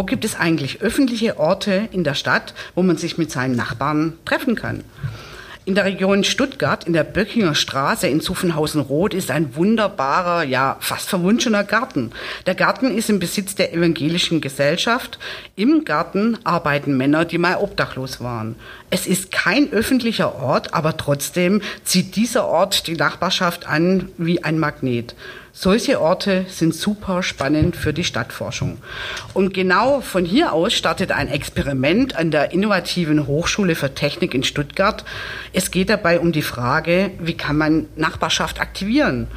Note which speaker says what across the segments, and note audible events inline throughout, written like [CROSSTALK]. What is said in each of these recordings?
Speaker 1: wo gibt es eigentlich öffentliche Orte in der Stadt, wo man sich mit seinen Nachbarn treffen kann. In der Region Stuttgart, in der Böckinger Straße in Zuffenhausen-Roth, ist ein wunderbarer, ja fast verwunschener Garten. Der Garten ist im Besitz der evangelischen Gesellschaft. Im Garten arbeiten Männer, die mal obdachlos waren. Es ist kein öffentlicher Ort, aber trotzdem zieht dieser Ort die Nachbarschaft an wie ein Magnet. Solche Orte sind super spannend für die Stadtforschung. Und genau von hier aus startet ein Experiment an der innovativen Hochschule für Technik in Stuttgart. Es geht dabei um die Frage, wie kann man Nachbarschaft aktivieren?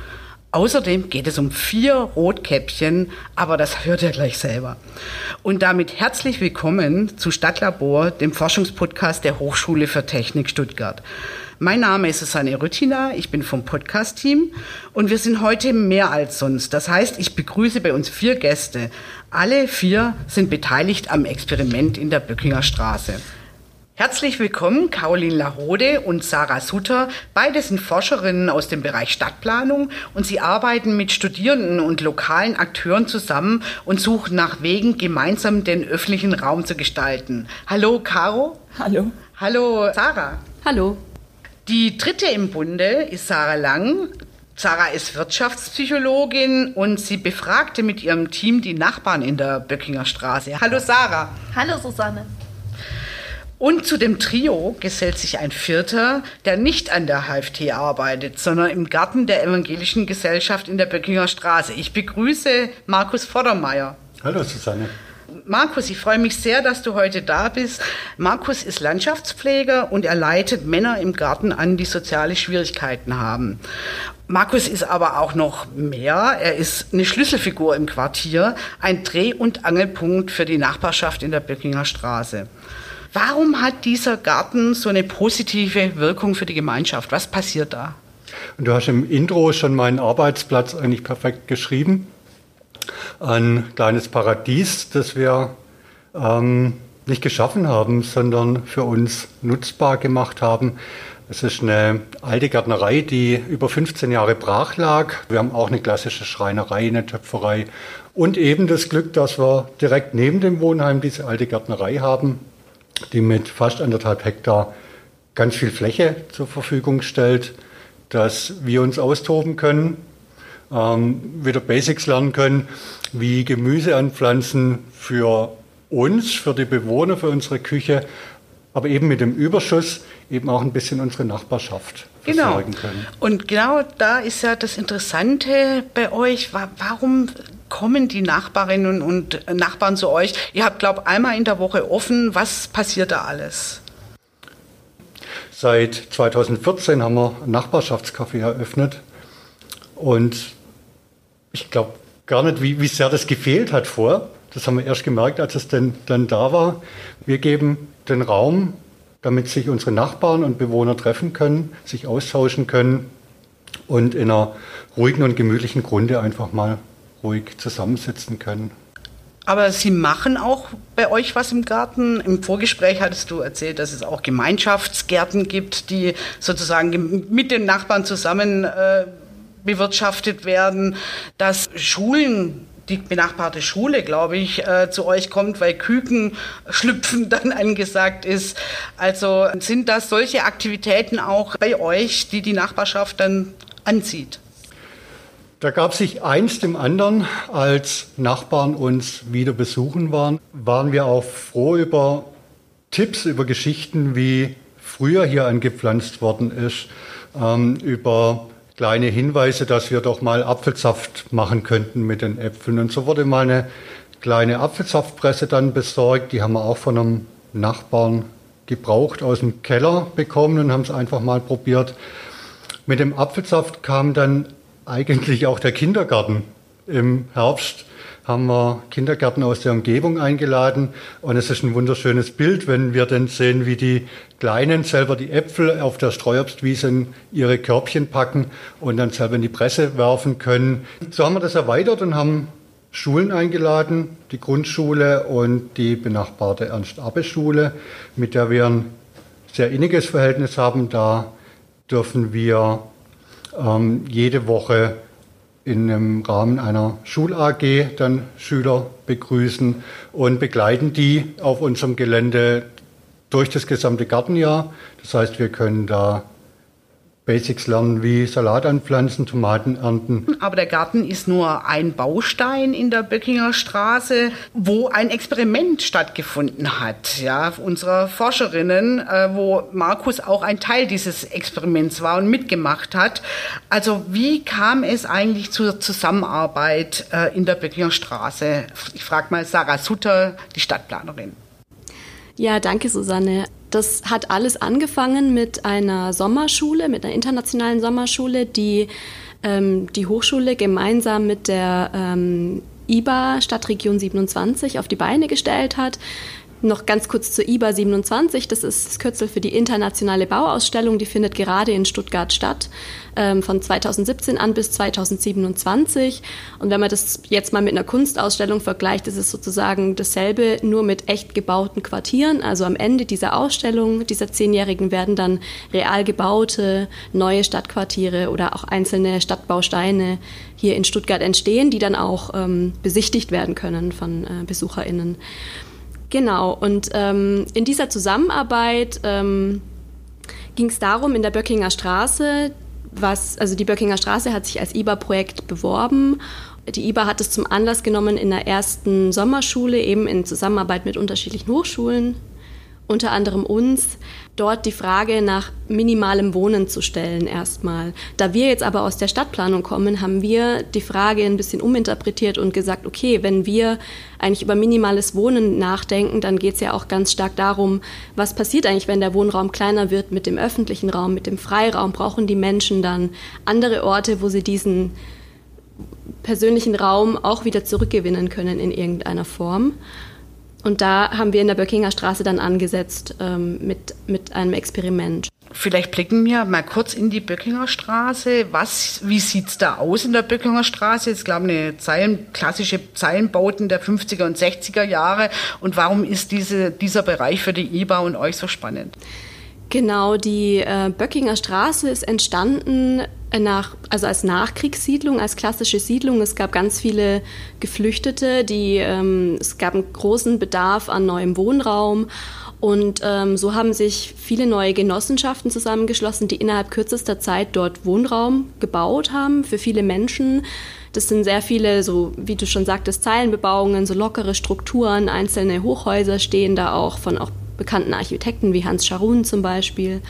Speaker 1: Außerdem geht es um vier Rotkäppchen, aber das hört ihr gleich selber. Und damit herzlich willkommen zu Stadtlabor, dem Forschungspodcast der Hochschule für Technik Stuttgart. Mein Name ist Susanne Rüttina, ich bin vom Podcast-Team und wir sind heute mehr als sonst. Das heißt, ich begrüße bei uns vier Gäste. Alle vier sind beteiligt am Experiment in der Böckinger Straße. Herzlich willkommen, Caroline Lahode und Sarah Sutter. Beide sind Forscherinnen aus dem Bereich Stadtplanung und sie arbeiten mit Studierenden und lokalen Akteuren zusammen und suchen nach Wegen, gemeinsam den öffentlichen Raum zu gestalten. Hallo, Caro.
Speaker 2: Hallo.
Speaker 1: Hallo, Sarah.
Speaker 2: Hallo.
Speaker 1: Die dritte im Bunde ist Sarah Lang. Sarah ist Wirtschaftspsychologin und sie befragte mit ihrem Team die Nachbarn in der Böckinger Straße. Hallo Sarah.
Speaker 2: Hallo Susanne.
Speaker 1: Und zu dem Trio gesellt sich ein Vierter, der nicht an der HFT arbeitet, sondern im Garten der Evangelischen Gesellschaft in der Böckinger Straße. Ich begrüße Markus Vordermeier.
Speaker 3: Hallo Susanne.
Speaker 1: Markus, ich freue mich sehr, dass du heute da bist. Markus ist Landschaftspfleger und er leitet Männer im Garten an, die soziale Schwierigkeiten haben. Markus ist aber auch noch mehr. Er ist eine Schlüsselfigur im Quartier, ein Dreh- und Angelpunkt für die Nachbarschaft in der Böckinger Straße. Warum hat dieser Garten so eine positive Wirkung für die Gemeinschaft? Was passiert da?
Speaker 3: Und du hast im Intro schon meinen Arbeitsplatz eigentlich perfekt geschrieben ein kleines Paradies, das wir ähm, nicht geschaffen haben, sondern für uns nutzbar gemacht haben. Es ist eine alte Gärtnerei, die über 15 Jahre brach lag. Wir haben auch eine klassische Schreinerei, eine Töpferei und eben das Glück, dass wir direkt neben dem Wohnheim diese alte Gärtnerei haben, die mit fast anderthalb Hektar ganz viel Fläche zur Verfügung stellt, dass wir uns austoben können, ähm, wieder Basics lernen können, wie Gemüse anpflanzen für uns, für die Bewohner, für unsere Küche, aber eben mit dem Überschuss eben auch ein bisschen unsere Nachbarschaft
Speaker 1: genau. versorgen können. Und genau da ist ja das Interessante bei euch. Warum kommen die Nachbarinnen und Nachbarn zu euch? Ihr habt, glaube ich, einmal in der Woche offen. Was passiert da alles?
Speaker 3: Seit 2014 haben wir ein Nachbarschaftscafé eröffnet und ich glaube gar nicht, wie, wie sehr das gefehlt hat vor. Das haben wir erst gemerkt, als es denn, dann da war. Wir geben den Raum, damit sich unsere Nachbarn und Bewohner treffen können, sich austauschen können und in einer ruhigen und gemütlichen Grunde einfach mal ruhig zusammensitzen können.
Speaker 1: Aber Sie machen auch bei euch was im Garten. Im Vorgespräch hattest du erzählt, dass es auch Gemeinschaftsgärten gibt, die sozusagen mit den Nachbarn zusammen äh, bewirtschaftet werden, dass Schulen die benachbarte Schule, glaube ich, äh, zu euch kommt, weil Küken schlüpfen [LAUGHS] dann angesagt ist. Also sind das solche Aktivitäten auch bei euch, die die Nachbarschaft dann anzieht?
Speaker 3: Da gab sich eins dem anderen, als Nachbarn uns wieder besuchen waren, waren wir auch froh über Tipps, über Geschichten, wie früher hier angepflanzt worden ist, ähm, über kleine Hinweise, dass wir doch mal Apfelsaft machen könnten mit den Äpfeln. Und so wurde mal eine kleine Apfelsaftpresse dann besorgt. Die haben wir auch von einem Nachbarn gebraucht aus dem Keller bekommen und haben es einfach mal probiert. Mit dem Apfelsaft kam dann eigentlich auch der Kindergarten im Herbst haben wir Kindergärten aus der Umgebung eingeladen. Und es ist ein wunderschönes Bild, wenn wir dann sehen, wie die Kleinen selber die Äpfel auf der Streuobstwiese in ihre Körbchen packen und dann selber in die Presse werfen können. So haben wir das erweitert und haben Schulen eingeladen, die Grundschule und die benachbarte Ernst-Abbe-Schule, mit der wir ein sehr inniges Verhältnis haben. Da dürfen wir ähm, jede Woche in einem Rahmen einer Schul-AG dann Schüler begrüßen und begleiten die auf unserem Gelände durch das gesamte Gartenjahr. Das heißt, wir können da Basics lernen wie Salat anpflanzen, Tomaten ernten.
Speaker 1: Aber der Garten ist nur ein Baustein in der Böckinger Straße, wo ein Experiment stattgefunden hat, ja, unserer Forscherinnen, äh, wo Markus auch ein Teil dieses Experiments war und mitgemacht hat. Also wie kam es eigentlich zur Zusammenarbeit äh, in der Böckinger Straße? Ich frage mal Sarah Sutter, die Stadtplanerin.
Speaker 2: Ja, danke Susanne. Das hat alles angefangen mit einer Sommerschule, mit einer internationalen Sommerschule, die ähm, die Hochschule gemeinsam mit der ähm, IBA Stadtregion 27 auf die Beine gestellt hat. Noch ganz kurz zur IBA 27, das ist das Kürzel für die internationale Bauausstellung, die findet gerade in Stuttgart statt, ähm, von 2017 an bis 2027. Und wenn man das jetzt mal mit einer Kunstausstellung vergleicht, ist es sozusagen dasselbe, nur mit echt gebauten Quartieren. Also am Ende dieser Ausstellung, dieser Zehnjährigen, werden dann real gebaute neue Stadtquartiere oder auch einzelne Stadtbausteine hier in Stuttgart entstehen, die dann auch ähm, besichtigt werden können von äh, BesucherInnen. Genau, und ähm, in dieser Zusammenarbeit ähm, ging es darum, in der Böckinger Straße, was, also die Böckinger Straße hat sich als IBA-Projekt beworben. Die IBA hat es zum Anlass genommen, in der ersten Sommerschule, eben in Zusammenarbeit mit unterschiedlichen Hochschulen, unter anderem uns, dort die Frage nach minimalem Wohnen zu stellen erstmal. Da wir jetzt aber aus der Stadtplanung kommen, haben wir die Frage ein bisschen uminterpretiert und gesagt, okay, wenn wir eigentlich über minimales Wohnen nachdenken, dann geht es ja auch ganz stark darum, was passiert eigentlich, wenn der Wohnraum kleiner wird mit dem öffentlichen Raum, mit dem Freiraum, brauchen die Menschen dann andere Orte, wo sie diesen persönlichen Raum auch wieder zurückgewinnen können in irgendeiner Form. Und da haben wir in der Böckinger Straße dann angesetzt ähm, mit, mit einem Experiment.
Speaker 1: Vielleicht blicken wir mal kurz in die Böckinger Straße. Was, wie sieht's da aus in der Böckinger Straße? Ich glaube, eine Zeilen, klassische Zeilenbauten der 50er und 60er Jahre. Und warum ist diese, dieser Bereich für die IBA und euch so spannend?
Speaker 2: Genau, die äh, Böckinger Straße ist entstanden nach, also als Nachkriegssiedlung, als klassische Siedlung. Es gab ganz viele Geflüchtete, die, ähm, es gab einen großen Bedarf an neuem Wohnraum. Und ähm, so haben sich viele neue Genossenschaften zusammengeschlossen, die innerhalb kürzester Zeit dort Wohnraum gebaut haben für viele Menschen. Das sind sehr viele, so wie du schon sagtest, Zeilenbebauungen, so lockere Strukturen, einzelne Hochhäuser stehen da auch von auch bekannten Architekten wie Hans Scharun zum Beispiel.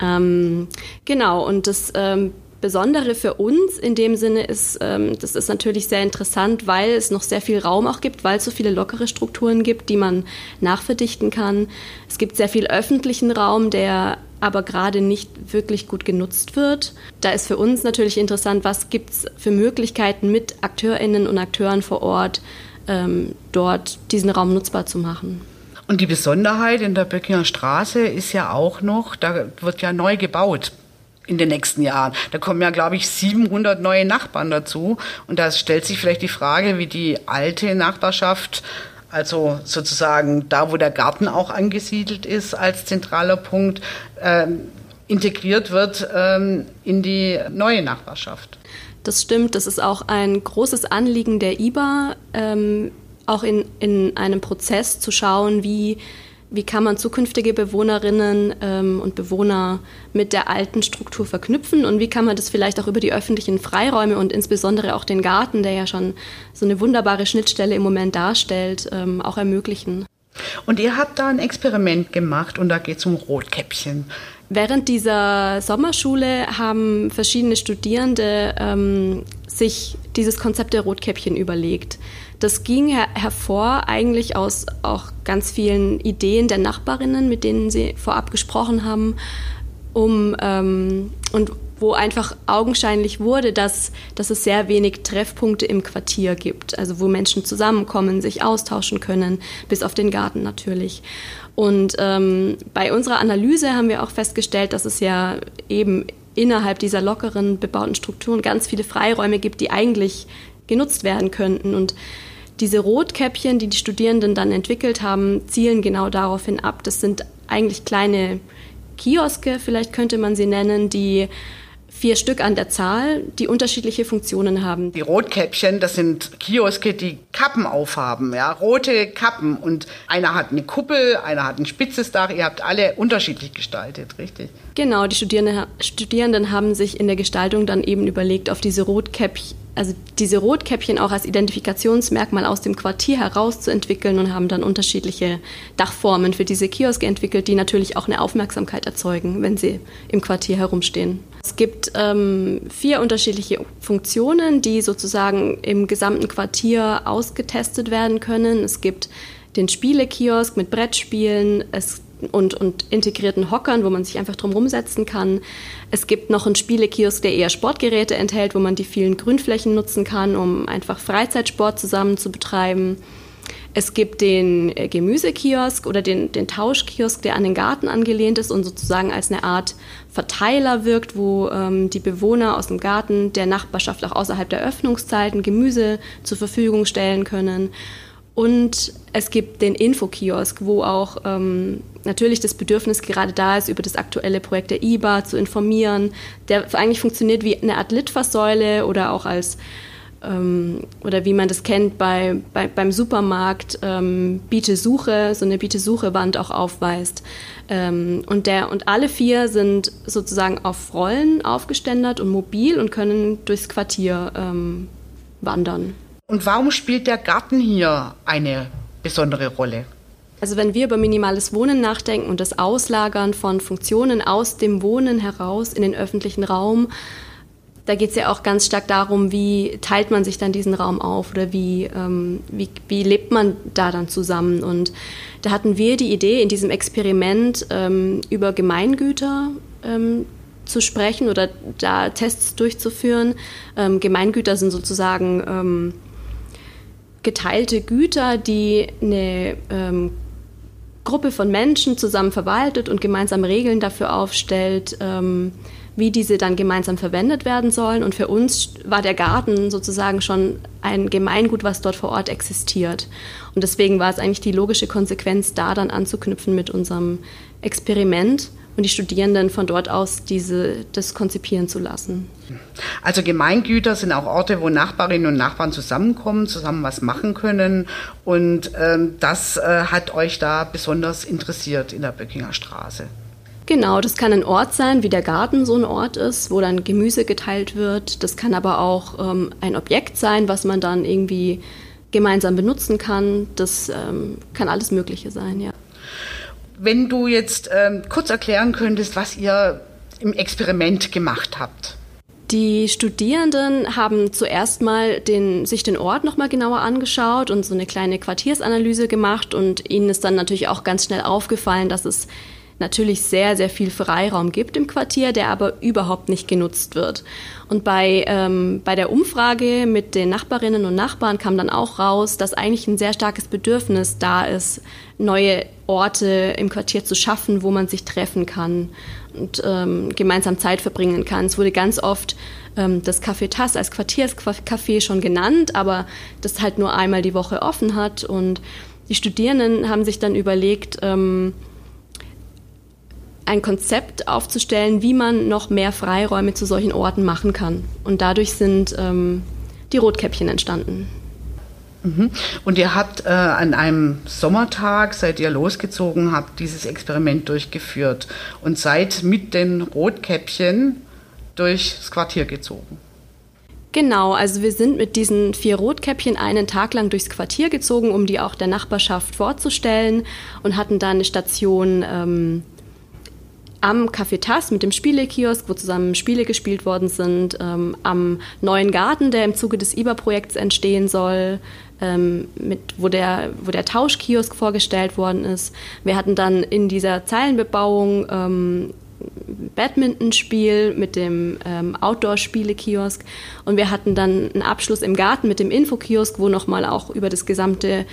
Speaker 2: Ähm, genau, und das ähm, Besondere für uns in dem Sinne ist, ähm, das ist natürlich sehr interessant, weil es noch sehr viel Raum auch gibt, weil es so viele lockere Strukturen gibt, die man nachverdichten kann. Es gibt sehr viel öffentlichen Raum, der aber gerade nicht wirklich gut genutzt wird. Da ist für uns natürlich interessant, was gibt es für Möglichkeiten mit Akteurinnen und Akteuren vor Ort, ähm, dort diesen Raum nutzbar zu machen.
Speaker 1: Und die Besonderheit in der Böckinger Straße ist ja auch noch, da wird ja neu gebaut in den nächsten Jahren. Da kommen ja, glaube ich, 700 neue Nachbarn dazu. Und da stellt sich vielleicht die Frage, wie die alte Nachbarschaft, also sozusagen da, wo der Garten auch angesiedelt ist als zentraler Punkt, ähm, integriert wird ähm, in die neue Nachbarschaft.
Speaker 2: Das stimmt, das ist auch ein großes Anliegen der IBA. Ähm auch in, in einem Prozess zu schauen, wie, wie kann man zukünftige Bewohnerinnen ähm, und Bewohner mit der alten Struktur verknüpfen und wie kann man das vielleicht auch über die öffentlichen Freiräume und insbesondere auch den Garten, der ja schon so eine wunderbare Schnittstelle im Moment darstellt, ähm, auch ermöglichen.
Speaker 1: Und ihr habt da ein Experiment gemacht und da geht es um Rotkäppchen.
Speaker 2: Während dieser Sommerschule haben verschiedene Studierende ähm, sich dieses Konzept der Rotkäppchen überlegt. Das ging her hervor eigentlich aus auch ganz vielen Ideen der Nachbarinnen, mit denen sie vorab gesprochen haben, um ähm, und wo einfach augenscheinlich wurde, dass, dass es sehr wenig Treffpunkte im Quartier gibt, also wo Menschen zusammenkommen, sich austauschen können, bis auf den Garten natürlich. Und ähm, bei unserer Analyse haben wir auch festgestellt, dass es ja eben innerhalb dieser lockeren bebauten Strukturen ganz viele Freiräume gibt, die eigentlich genutzt werden könnten. Und diese Rotkäppchen, die die Studierenden dann entwickelt haben, zielen genau daraufhin ab. Das sind eigentlich kleine Kioske, vielleicht könnte man sie nennen, die vier Stück an der Zahl, die unterschiedliche Funktionen haben.
Speaker 1: Die Rotkäppchen, das sind Kioske, die Kappen aufhaben, ja, rote Kappen. Und einer hat eine Kuppel, einer hat ein spitzes Dach. Ihr habt alle unterschiedlich gestaltet, richtig?
Speaker 2: Genau, die Studierenden, Studierenden haben sich in der Gestaltung dann eben überlegt, auf diese Rotkäppchen also diese Rotkäppchen auch als Identifikationsmerkmal aus dem Quartier herauszuentwickeln und haben dann unterschiedliche Dachformen für diese Kioske entwickelt, die natürlich auch eine Aufmerksamkeit erzeugen, wenn sie im Quartier herumstehen. Es gibt ähm, vier unterschiedliche Funktionen, die sozusagen im gesamten Quartier ausgetestet werden können. Es gibt den Spielekiosk mit Brettspielen, es und, und integrierten Hockern, wo man sich einfach drum rumsetzen kann. Es gibt noch einen Spielekiosk, der eher Sportgeräte enthält, wo man die vielen Grünflächen nutzen kann, um einfach Freizeitsport zusammen zu betreiben. Es gibt den äh, Gemüsekiosk oder den, den Tauschkiosk, der an den Garten angelehnt ist und sozusagen als eine Art Verteiler wirkt, wo ähm, die Bewohner aus dem Garten der Nachbarschaft auch außerhalb der Öffnungszeiten Gemüse zur Verfügung stellen können. Und es gibt den Infokiosk, wo auch ähm, natürlich das Bedürfnis gerade da ist, über das aktuelle Projekt der IBA zu informieren, der eigentlich funktioniert wie eine Art Litfaßsäule oder auch als oder wie man das kennt bei, bei beim Supermarkt ähm, Biete-Suche, so eine Biete-Suche-Wand auch aufweist. Ähm, und, der, und alle vier sind sozusagen auf Rollen aufgeständert und mobil und können durchs Quartier ähm, wandern.
Speaker 1: Und warum spielt der Garten hier eine besondere Rolle?
Speaker 2: Also wenn wir über minimales Wohnen nachdenken und das Auslagern von Funktionen aus dem Wohnen heraus in den öffentlichen Raum, da geht es ja auch ganz stark darum, wie teilt man sich dann diesen Raum auf oder wie, ähm, wie, wie, lebt man da dann zusammen. Und da hatten wir die Idee, in diesem Experiment ähm, über Gemeingüter ähm, zu sprechen oder da Tests durchzuführen. Ähm, Gemeingüter sind sozusagen ähm, geteilte Güter, die eine ähm, Gruppe von Menschen zusammen verwaltet und gemeinsam Regeln dafür aufstellt, wie diese dann gemeinsam verwendet werden sollen. Und für uns war der Garten sozusagen schon ein Gemeingut, was dort vor Ort existiert. Und deswegen war es eigentlich die logische Konsequenz, da dann anzuknüpfen mit unserem Experiment und die Studierenden von dort aus diese, das konzipieren zu lassen.
Speaker 1: Also Gemeingüter sind auch Orte, wo Nachbarinnen und Nachbarn zusammenkommen, zusammen was machen können. Und ähm, das äh, hat euch da besonders interessiert in der Böckinger Straße.
Speaker 2: Genau, das kann ein Ort sein, wie der Garten so ein Ort ist, wo dann Gemüse geteilt wird. Das kann aber auch ähm, ein Objekt sein, was man dann irgendwie gemeinsam benutzen kann. Das ähm, kann alles Mögliche sein, ja.
Speaker 1: Wenn du jetzt ähm, kurz erklären könntest, was ihr im Experiment gemacht habt.
Speaker 2: Die Studierenden haben zuerst mal den, sich den Ort nochmal genauer angeschaut und so eine kleine Quartiersanalyse gemacht und ihnen ist dann natürlich auch ganz schnell aufgefallen, dass es natürlich sehr, sehr viel Freiraum gibt im Quartier, der aber überhaupt nicht genutzt wird. Und bei, ähm, bei der Umfrage mit den Nachbarinnen und Nachbarn kam dann auch raus, dass eigentlich ein sehr starkes Bedürfnis da ist, neue Orte im Quartier zu schaffen, wo man sich treffen kann und ähm, gemeinsam Zeit verbringen kann. Es wurde ganz oft ähm, das Café Tass als Quartierscafé schon genannt, aber das halt nur einmal die Woche offen hat. Und die Studierenden haben sich dann überlegt, ähm, ein Konzept aufzustellen, wie man noch mehr Freiräume zu solchen Orten machen kann. Und dadurch sind ähm, die Rotkäppchen entstanden.
Speaker 1: Mhm. Und ihr habt äh, an einem Sommertag, seid ihr losgezogen, habt dieses Experiment durchgeführt und seid mit den Rotkäppchen durchs Quartier gezogen.
Speaker 2: Genau, also wir sind mit diesen vier Rotkäppchen einen Tag lang durchs Quartier gezogen, um die auch der Nachbarschaft vorzustellen und hatten da eine Station ähm, am Café Tass mit dem Spielekiosk, wo zusammen Spiele gespielt worden sind, ähm, am neuen Garten, der im Zuge des IBA-Projekts entstehen soll, ähm, mit, wo, der, wo der Tauschkiosk vorgestellt worden ist. Wir hatten dann in dieser Zeilenbebauung ähm, Badmintonspiel mit dem ähm, Outdoor-Spiele-Kiosk und wir hatten dann einen Abschluss im Garten mit dem Infokiosk, wo nochmal auch über das gesamte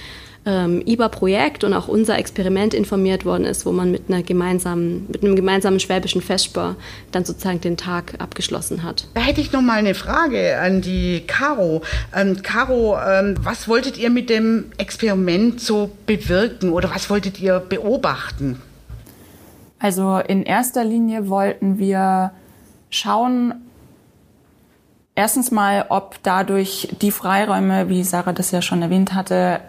Speaker 2: ähm, IBA-Projekt und auch unser Experiment informiert worden ist, wo man mit, einer gemeinsamen, mit einem gemeinsamen schwäbischen Festspar dann sozusagen den Tag abgeschlossen hat.
Speaker 1: Da hätte ich noch mal eine Frage an die Caro. Ähm, Caro, ähm, was wolltet ihr mit dem Experiment so bewirken oder was wolltet ihr beobachten?
Speaker 4: Also in erster Linie wollten wir schauen erstens mal, ob dadurch die Freiräume, wie Sarah das ja schon erwähnt hatte,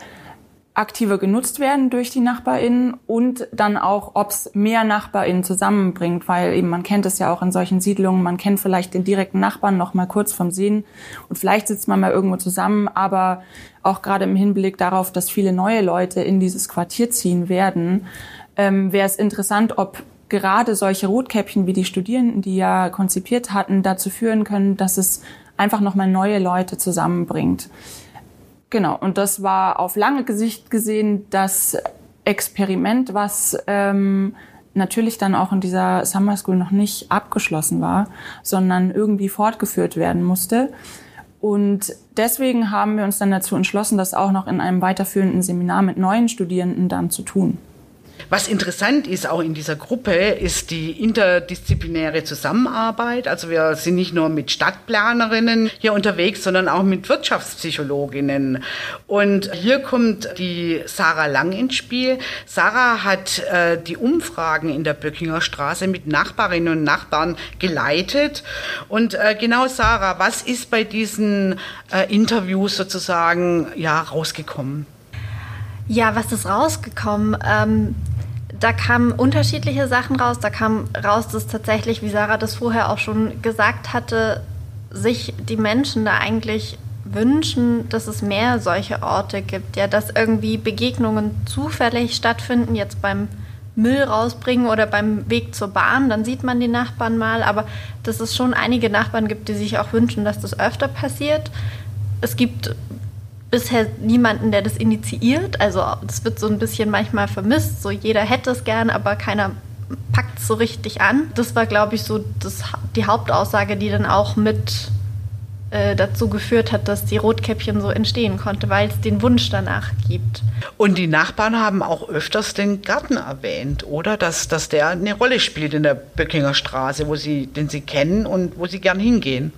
Speaker 4: aktiver genutzt werden durch die NachbarInnen und dann auch, ob es mehr NachbarInnen zusammenbringt, weil eben man kennt es ja auch in solchen Siedlungen, man kennt vielleicht den direkten Nachbarn noch mal kurz vom Sehen und vielleicht sitzt man mal irgendwo zusammen, aber auch gerade im Hinblick darauf, dass viele neue Leute in dieses Quartier ziehen werden, ähm, wäre es interessant, ob gerade solche Rotkäppchen wie die Studierenden, die ja konzipiert hatten, dazu führen können, dass es einfach nochmal neue Leute zusammenbringt. Genau, und das war auf lange Gesicht gesehen das Experiment, was ähm, natürlich dann auch in dieser Summer School noch nicht abgeschlossen war, sondern irgendwie fortgeführt werden musste. Und deswegen haben wir uns dann dazu entschlossen, das auch noch in einem weiterführenden Seminar mit neuen Studierenden dann zu tun.
Speaker 1: Was interessant ist auch in dieser Gruppe, ist die interdisziplinäre Zusammenarbeit. Also wir sind nicht nur mit Stadtplanerinnen hier unterwegs, sondern auch mit Wirtschaftspsychologinnen. Und hier kommt die Sarah Lang ins Spiel. Sarah hat äh, die Umfragen in der Böckinger Straße mit Nachbarinnen und Nachbarn geleitet. Und äh, genau, Sarah, was ist bei diesen äh, Interviews sozusagen ja rausgekommen?
Speaker 5: Ja, was ist rausgekommen? Ähm, da kamen unterschiedliche Sachen raus. Da kam raus, dass tatsächlich, wie Sarah das vorher auch schon gesagt hatte, sich die Menschen da eigentlich wünschen, dass es mehr solche Orte gibt. Ja, dass irgendwie Begegnungen zufällig stattfinden, jetzt beim Müll rausbringen oder beim Weg zur Bahn, dann sieht man die Nachbarn mal. Aber dass es schon einige Nachbarn gibt, die sich auch wünschen, dass das öfter passiert. Es gibt bisher niemanden, der das initiiert. Also das wird so ein bisschen manchmal vermisst. So jeder hätte es gern, aber keiner packt es so richtig an. Das war, glaube ich, so das, die Hauptaussage, die dann auch mit äh, dazu geführt hat, dass die Rotkäppchen so entstehen konnte, weil es den Wunsch danach gibt.
Speaker 1: Und die Nachbarn haben auch öfters den Garten erwähnt, oder? Dass, dass der eine Rolle spielt in der Böckinger Straße, wo sie, den sie kennen und wo sie gern hingehen.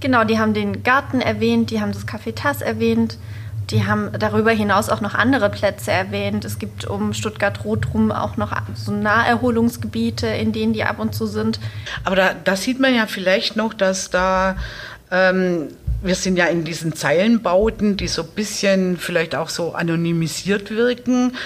Speaker 5: Genau, die haben den Garten erwähnt, die haben das Café Tass erwähnt. Die haben darüber hinaus auch noch andere Plätze erwähnt. Es gibt um Stuttgart-Rot rum auch noch so Naherholungsgebiete, in denen die ab und zu sind.
Speaker 1: Aber da, da sieht man ja vielleicht noch, dass da ähm, wir sind ja in diesen Zeilenbauten, die so ein bisschen vielleicht auch so anonymisiert wirken.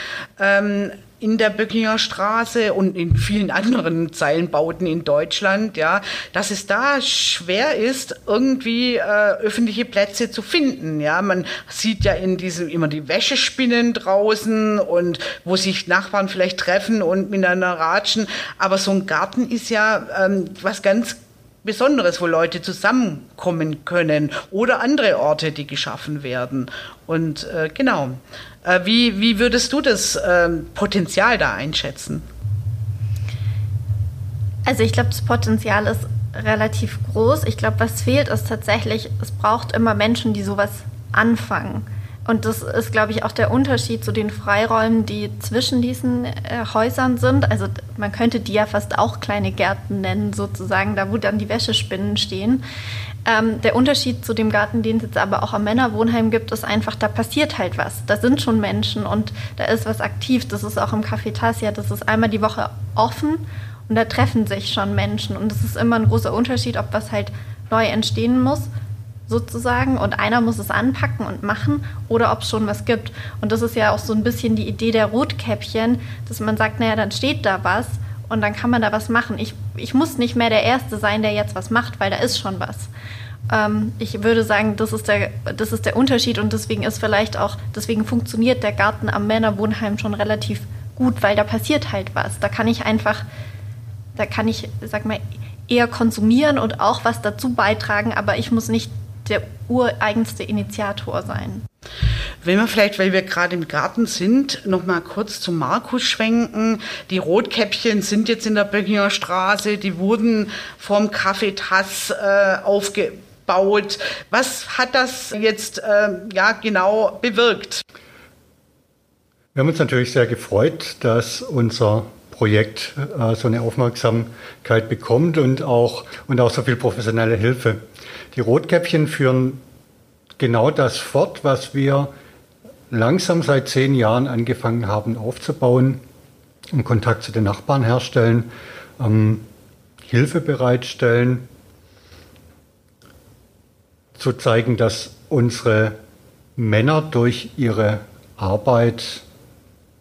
Speaker 1: Ähm, in der Böckinger Straße und in vielen anderen Zeilenbauten in Deutschland, ja, dass es da schwer ist, irgendwie äh, öffentliche Plätze zu finden. Ja, man sieht ja in diesem immer die Wäschespinnen draußen und wo sich Nachbarn vielleicht treffen und miteinander ratschen. Aber so ein Garten ist ja ähm, was ganz Besonderes, wo Leute zusammenkommen können oder andere Orte, die geschaffen werden. Und äh, genau. Äh, wie, wie würdest du das äh, Potenzial da einschätzen?
Speaker 5: Also ich glaube, das Potenzial ist relativ groß. Ich glaube, was fehlt, ist tatsächlich, es braucht immer Menschen, die sowas anfangen. Und das ist, glaube ich, auch der Unterschied zu den Freiräumen, die zwischen diesen äh, Häusern sind. Also man könnte die ja fast auch kleine Gärten nennen, sozusagen, da wo dann die Wäschespinnen stehen. Ähm, der Unterschied zu dem Garten, den es jetzt aber auch am Männerwohnheim gibt, ist einfach, da passiert halt was. Da sind schon Menschen und da ist was aktiv. Das ist auch im Café Tassia, das ist einmal die Woche offen und da treffen sich schon Menschen. Und es ist immer ein großer Unterschied, ob was halt neu entstehen muss sozusagen und einer muss es anpacken und machen oder ob es schon was gibt. Und das ist ja auch so ein bisschen die Idee der Rotkäppchen, dass man sagt, naja, dann steht da was und dann kann man da was machen. Ich, ich muss nicht mehr der Erste sein, der jetzt was macht, weil da ist schon was. Ähm, ich würde sagen, das ist, der, das ist der Unterschied und deswegen ist vielleicht auch, deswegen funktioniert der Garten am Männerwohnheim schon relativ gut, weil da passiert halt was. Da kann ich einfach, da kann ich, sag mal, eher konsumieren und auch was dazu beitragen, aber ich muss nicht der ureigenste Initiator sein.
Speaker 1: Wenn wir vielleicht, weil wir gerade im Garten sind, noch mal kurz zum Markus schwenken. Die Rotkäppchen sind jetzt in der Böckinger Straße, die wurden vom Kaffeetass äh, aufgebaut. Was hat das jetzt äh, ja genau bewirkt?
Speaker 3: Wir haben uns natürlich sehr gefreut, dass unser Projekt äh, so eine Aufmerksamkeit bekommt und auch, und auch so viel professionelle Hilfe. Die Rotkäppchen führen genau das fort, was wir langsam seit zehn Jahren angefangen haben aufzubauen, um Kontakt zu den Nachbarn herstellen, ähm, Hilfe bereitstellen, zu zeigen, dass unsere Männer durch ihre Arbeit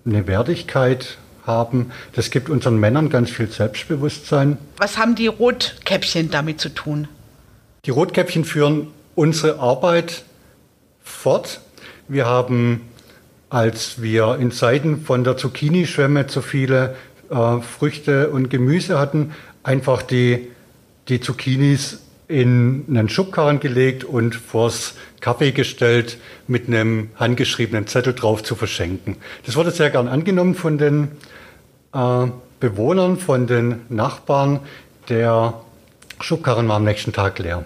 Speaker 3: eine Wertigkeit haben. Das gibt unseren Männern ganz viel Selbstbewusstsein.
Speaker 1: Was haben die Rotkäppchen damit zu tun?
Speaker 3: Die Rotkäppchen führen unsere Arbeit fort. Wir haben, als wir in Zeiten von der Zucchini-Schwemme zu viele äh, Früchte und Gemüse hatten, einfach die, die Zucchinis in einen Schubkarren gelegt und vors Kaffee gestellt mit einem handgeschriebenen Zettel drauf zu verschenken. Das wurde sehr gern angenommen von den äh, Bewohnern, von den Nachbarn. Der Schubkarren war am nächsten Tag leer.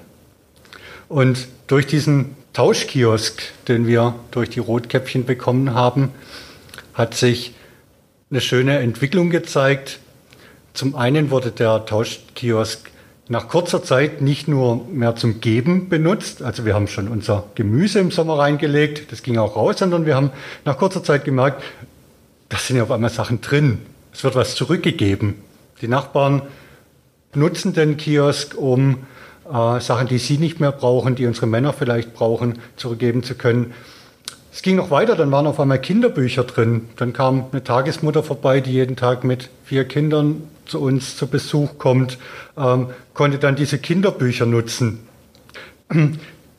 Speaker 3: Und durch diesen Tauschkiosk, den wir durch die Rotkäppchen bekommen haben, hat sich eine schöne Entwicklung gezeigt. Zum einen wurde der Tauschkiosk nach kurzer Zeit nicht nur mehr zum Geben benutzt, also wir haben schon unser Gemüse im Sommer reingelegt, das ging auch raus, sondern wir haben nach kurzer Zeit gemerkt, da sind ja auf einmal Sachen drin. Es wird was zurückgegeben. Die Nachbarn nutzen den Kiosk, um äh, Sachen, die sie nicht mehr brauchen, die unsere Männer vielleicht brauchen, zurückgeben zu können. Es ging noch weiter, dann waren auf einmal Kinderbücher drin. Dann kam eine Tagesmutter vorbei, die jeden Tag mit vier Kindern zu uns zu Besuch kommt, ähm, konnte dann diese Kinderbücher nutzen.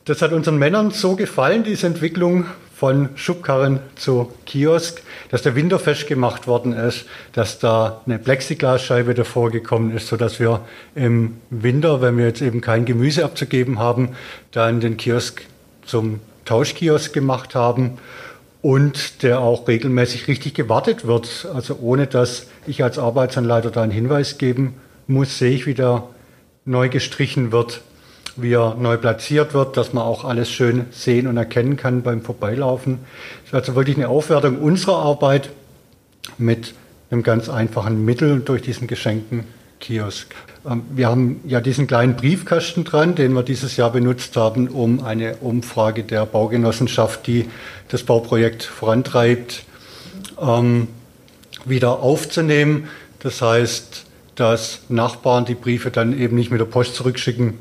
Speaker 3: Das hat unseren Männern so gefallen, diese Entwicklung von Schubkarren zu Kiosk, dass der Winter festgemacht worden ist, dass da eine Plexiglasscheibe davor gekommen ist, sodass wir im Winter, wenn wir jetzt eben kein Gemüse abzugeben haben, dann den Kiosk zum Tauschkiosk gemacht haben und der auch regelmäßig richtig gewartet wird. Also ohne dass ich als Arbeitsanleiter da einen Hinweis geben muss, sehe ich, wie der neu gestrichen wird, wie er neu platziert wird, dass man auch alles schön sehen und erkennen kann beim Vorbeilaufen. Das ist also wirklich eine Aufwertung unserer Arbeit mit einem ganz einfachen Mittel durch diesen geschenkten Kiosk. Ähm, wir haben ja diesen kleinen Briefkasten dran, den wir dieses Jahr benutzt haben, um eine Umfrage der Baugenossenschaft, die das Bauprojekt vorantreibt, ähm, wieder aufzunehmen. Das heißt, dass Nachbarn die Briefe dann eben nicht mit der Post zurückschicken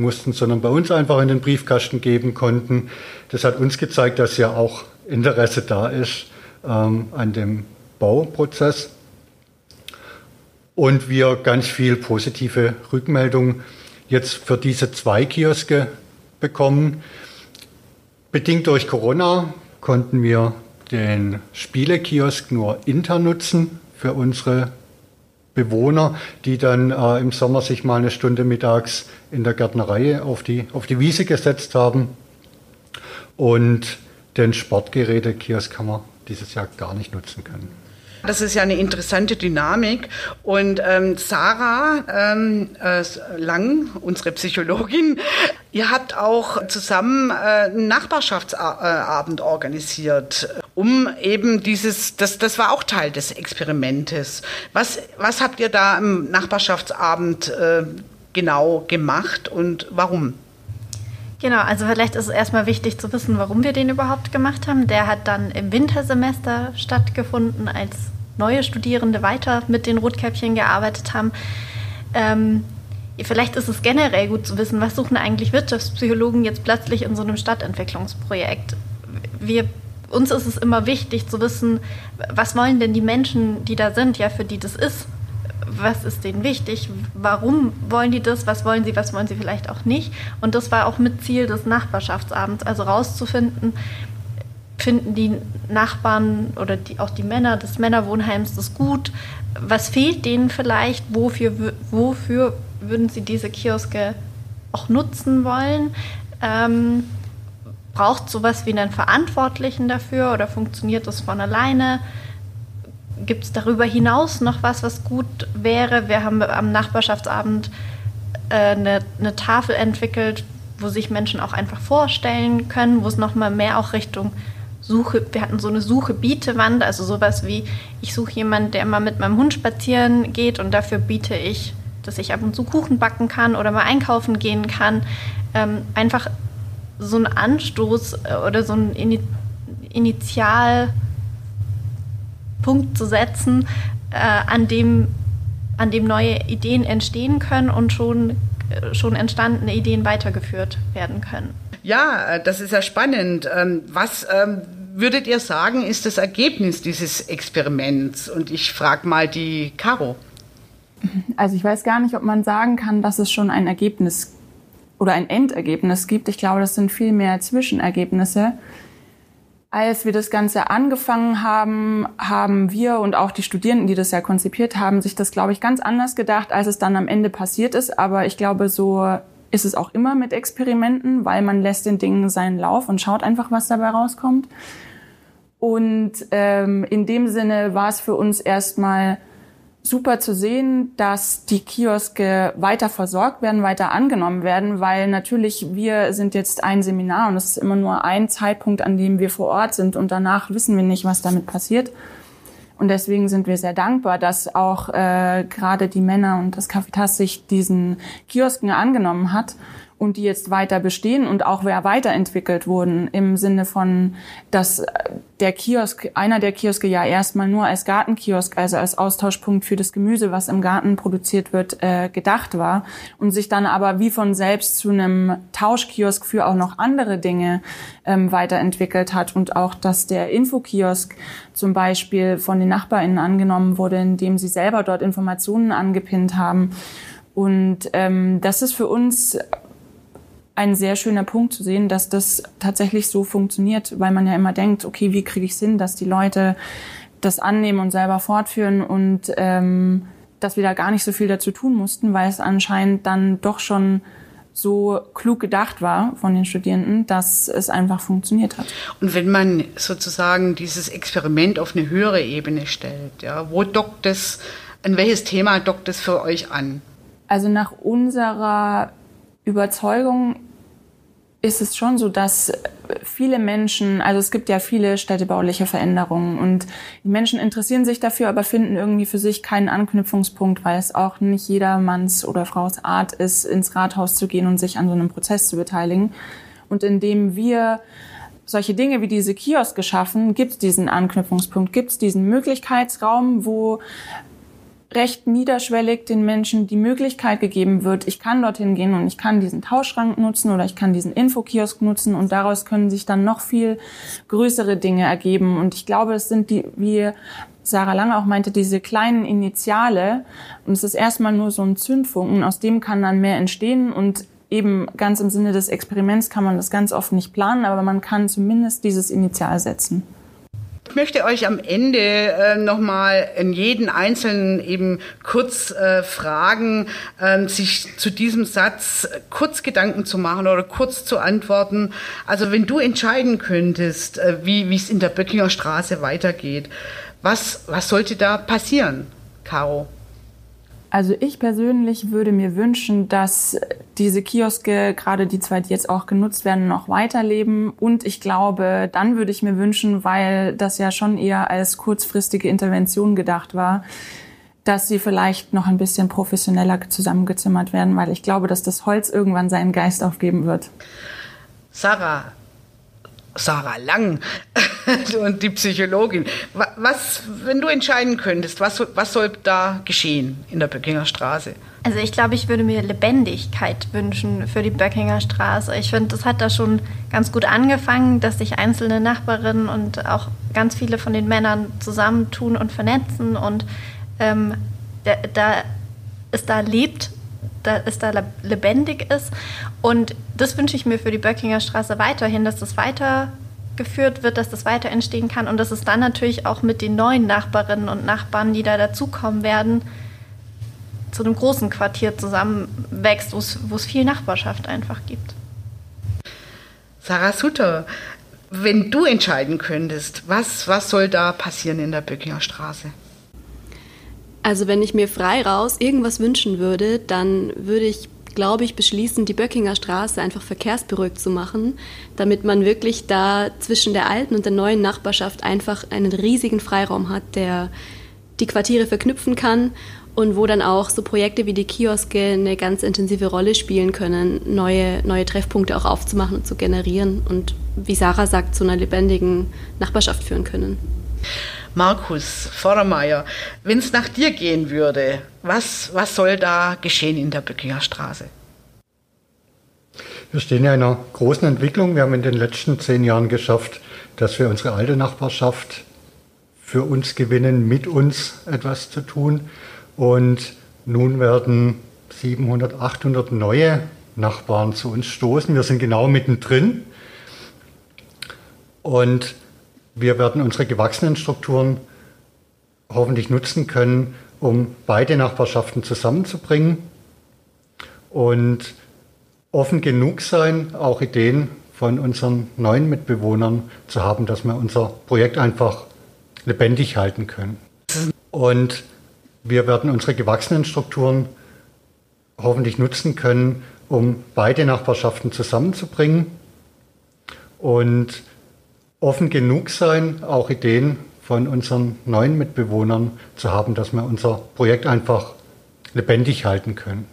Speaker 3: mussten, sondern bei uns einfach in den Briefkasten geben konnten. Das hat uns gezeigt, dass ja auch Interesse da ist ähm, an dem Bauprozess und wir ganz viel positive Rückmeldungen jetzt für diese zwei Kioske bekommen. Bedingt durch Corona konnten wir den Spielekiosk nur intern nutzen für unsere Bewohner, die dann äh, im Sommer sich mal eine Stunde mittags in der Gärtnerei auf die, auf die Wiese gesetzt haben. Und den Sportgerätekiosk haben wir dieses Jahr gar nicht nutzen können.
Speaker 1: Das ist ja eine interessante Dynamik. Und ähm, Sarah ähm, äh, Lang, unsere Psychologin, ihr habt auch zusammen äh, einen Nachbarschaftsabend organisiert, um eben dieses, das, das war auch Teil des Experimentes. Was, was habt ihr da im Nachbarschaftsabend äh, genau gemacht und warum?
Speaker 5: Genau, also vielleicht ist es erstmal wichtig zu wissen, warum wir den überhaupt gemacht haben. Der hat dann im Wintersemester stattgefunden, als neue Studierende weiter mit den Rotkäppchen gearbeitet haben. Ähm, vielleicht ist es generell gut zu wissen, was suchen eigentlich Wirtschaftspsychologen jetzt plötzlich in so einem Stadtentwicklungsprojekt. Wir, uns ist es immer wichtig zu wissen, was wollen denn die Menschen, die da sind, ja, für die das ist? Was ist denen wichtig, warum wollen die das, was wollen sie, was wollen sie vielleicht auch nicht. Und das war auch mit Ziel des Nachbarschaftsabends, also rauszufinden, finden die Nachbarn oder die, auch die Männer des Männerwohnheims das gut, was fehlt denen vielleicht, wofür, wofür würden sie diese Kioske auch nutzen wollen. Ähm, braucht sowas wie einen Verantwortlichen dafür oder funktioniert das von alleine? Gibt es darüber hinaus noch was, was gut wäre? Wir haben am Nachbarschaftsabend äh, eine, eine, Tafel entwickelt, wo sich Menschen auch einfach vorstellen können, wo es nochmal mehr auch Richtung Suche, wir hatten so eine Suche-Biete-Wand, also sowas wie, ich suche jemanden, der mal mit meinem Hund spazieren geht und dafür biete ich, dass ich ab und zu Kuchen backen kann oder mal einkaufen gehen kann. Ähm, einfach so ein Anstoß äh, oder so ein Initial Punkt zu setzen, äh, an, dem, an dem neue Ideen entstehen können und schon, äh, schon entstandene Ideen weitergeführt werden können.
Speaker 1: Ja, das ist ja spannend. Ähm, was ähm, würdet ihr sagen, ist das Ergebnis dieses Experiments? Und ich frage mal die Caro.
Speaker 4: Also ich weiß gar nicht, ob man sagen kann, dass es schon ein Ergebnis oder ein Endergebnis gibt. Ich glaube, das sind viel mehr Zwischenergebnisse. Als wir das Ganze angefangen haben, haben wir und auch die Studierenden, die das ja konzipiert haben, sich das, glaube ich, ganz anders gedacht, als es dann am Ende passiert ist. Aber ich glaube, so ist es auch immer mit Experimenten, weil man lässt den Dingen seinen Lauf und schaut einfach, was dabei rauskommt. Und ähm, in dem Sinne war es für uns erstmal super zu sehen, dass die Kioske weiter versorgt werden, weiter angenommen werden, weil natürlich wir sind jetzt ein Seminar und es ist immer nur ein Zeitpunkt, an dem wir vor Ort sind und danach wissen wir nicht, was damit passiert. Und deswegen sind wir sehr dankbar, dass auch äh, gerade die Männer und das Cafetas sich diesen Kiosken angenommen hat und die jetzt weiter bestehen und auch weiterentwickelt wurden im Sinne von, dass der Kiosk, einer der Kioske ja erstmal nur als Gartenkiosk, also als Austauschpunkt für das Gemüse, was im Garten produziert wird, äh, gedacht war und sich dann aber wie von selbst zu einem Tauschkiosk für auch noch andere Dinge ähm, weiterentwickelt hat und auch, dass der Infokiosk zum Beispiel von den NachbarInnen angenommen wurde, indem sie selber dort Informationen angepinnt haben. Und ähm, das ist für uns ein sehr schöner Punkt zu sehen, dass das tatsächlich so funktioniert, weil man ja immer denkt, okay, wie kriege ich es hin, dass die Leute das annehmen und selber fortführen und ähm, dass wir da gar nicht so viel dazu tun mussten, weil es anscheinend dann doch schon so klug gedacht war von den Studierenden, dass es einfach funktioniert hat.
Speaker 1: Und wenn man sozusagen dieses Experiment auf eine höhere Ebene stellt, ja, wo dockt es, an welches Thema dockt es für euch an?
Speaker 4: Also nach unserer Überzeugung ist es schon so, dass viele Menschen, also es gibt ja viele städtebauliche Veränderungen und die Menschen interessieren sich dafür, aber finden irgendwie für sich keinen Anknüpfungspunkt, weil es auch nicht jedermanns oder Frau's Art ist, ins Rathaus zu gehen und sich an so einem Prozess zu beteiligen. Und indem wir solche Dinge wie diese Kiosk geschaffen, gibt es diesen Anknüpfungspunkt, gibt es diesen Möglichkeitsraum, wo recht niederschwellig den Menschen die Möglichkeit gegeben wird, ich kann dorthin gehen und ich kann diesen Tauschschrank nutzen oder ich kann diesen Infokiosk nutzen und daraus können sich dann noch viel größere Dinge ergeben. Und ich glaube, es sind die, wie Sarah Lange auch meinte, diese kleinen Initiale und es ist erstmal nur so ein Zündfunken, aus dem kann dann mehr entstehen und eben ganz im Sinne des Experiments kann man das ganz oft nicht planen, aber man kann zumindest dieses Initial setzen.
Speaker 1: Ich möchte euch am Ende äh, nochmal in jeden Einzelnen eben kurz äh, fragen, äh, sich zu diesem Satz kurz Gedanken zu machen oder kurz zu antworten. Also wenn du entscheiden könntest, äh, wie es in der Böckinger Straße weitergeht, was, was sollte da passieren, Caro?
Speaker 4: Also ich persönlich würde mir wünschen, dass diese Kioske, gerade die zwei, die jetzt auch genutzt werden, noch weiterleben. Und ich glaube, dann würde ich mir wünschen, weil das ja schon eher als kurzfristige Intervention gedacht war, dass sie vielleicht noch ein bisschen professioneller zusammengezimmert werden, weil ich glaube, dass das Holz irgendwann seinen Geist aufgeben wird.
Speaker 1: Sarah, Sarah Lang [LAUGHS] und die Psychologin. Was, wenn du entscheiden könntest, was, was soll da geschehen in der Böckinger Straße?
Speaker 5: Also ich glaube, ich würde mir Lebendigkeit wünschen für die Böckinger Straße. Ich finde, das hat da schon ganz gut angefangen, dass sich einzelne Nachbarinnen und auch ganz viele von den Männern zusammentun und vernetzen und ähm, da, da es da lebt da es da lebendig ist. Und das wünsche ich mir für die Böckinger Straße weiterhin, dass das weitergeführt wird, dass das weiter entstehen kann und dass es dann natürlich auch mit den neuen Nachbarinnen und Nachbarn, die da dazukommen werden, zu einem großen Quartier zusammenwächst, wo es viel Nachbarschaft einfach gibt.
Speaker 1: Sarah Sutter, wenn du entscheiden könntest, was, was soll da passieren in der Böckinger Straße?
Speaker 2: Also wenn ich mir frei raus irgendwas wünschen würde, dann würde ich, glaube ich, beschließen, die Böckinger Straße einfach verkehrsberuhigt zu machen, damit man wirklich da zwischen der alten und der neuen Nachbarschaft einfach einen riesigen Freiraum hat, der die Quartiere verknüpfen kann und wo dann auch so Projekte wie die Kioske eine ganz intensive Rolle spielen können, neue, neue Treffpunkte auch aufzumachen und zu generieren und wie Sarah sagt, zu einer lebendigen Nachbarschaft führen können.
Speaker 1: Markus Vordermeier, wenn es nach dir gehen würde, was, was soll da geschehen in der Böckinger Straße?
Speaker 3: Wir stehen ja in einer großen Entwicklung. Wir haben in den letzten zehn Jahren geschafft, dass wir unsere alte Nachbarschaft für uns gewinnen, mit uns etwas zu tun. Und nun werden 700, 800 neue Nachbarn zu uns stoßen. Wir sind genau mittendrin. Und wir werden unsere gewachsenen Strukturen hoffentlich nutzen können, um beide Nachbarschaften zusammenzubringen und offen genug sein, auch Ideen von unseren neuen Mitbewohnern zu haben, dass wir unser Projekt einfach lebendig halten können. Und wir werden unsere gewachsenen Strukturen hoffentlich nutzen können, um beide Nachbarschaften zusammenzubringen und offen genug sein, auch Ideen von unseren neuen Mitbewohnern zu haben, dass wir unser Projekt einfach lebendig halten können.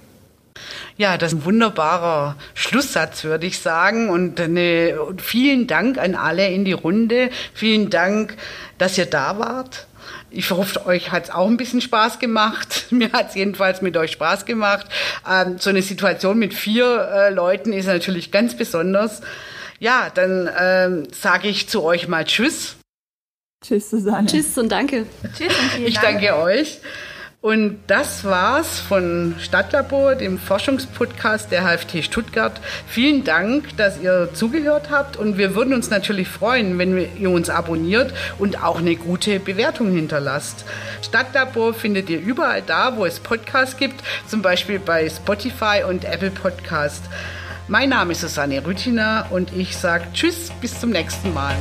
Speaker 1: Ja, das ist ein wunderbarer Schlusssatz, würde ich sagen. Und eine, vielen Dank an alle in die Runde. Vielen Dank, dass ihr da wart. Ich hoffe, euch hat es auch ein bisschen Spaß gemacht. [LAUGHS] Mir hat es jedenfalls mit euch Spaß gemacht. Ähm, so eine Situation mit vier äh, Leuten ist natürlich ganz besonders. Ja, dann ähm, sage ich zu euch mal Tschüss.
Speaker 4: Tschüss, Susanne.
Speaker 2: Tschüss und danke.
Speaker 5: Tschüss und vielen
Speaker 1: Ich
Speaker 5: Dank.
Speaker 1: danke euch. Und das war's von Stadtlabor, dem Forschungspodcast der HFT Stuttgart. Vielen Dank, dass ihr zugehört habt und wir würden uns natürlich freuen, wenn ihr uns abonniert und auch eine gute Bewertung hinterlasst. Stadtlabor findet ihr überall da, wo es Podcasts gibt, zum Beispiel bei Spotify und Apple Podcast. Mein Name ist Susanne Rüthiner und ich sage Tschüss, bis zum nächsten Mal.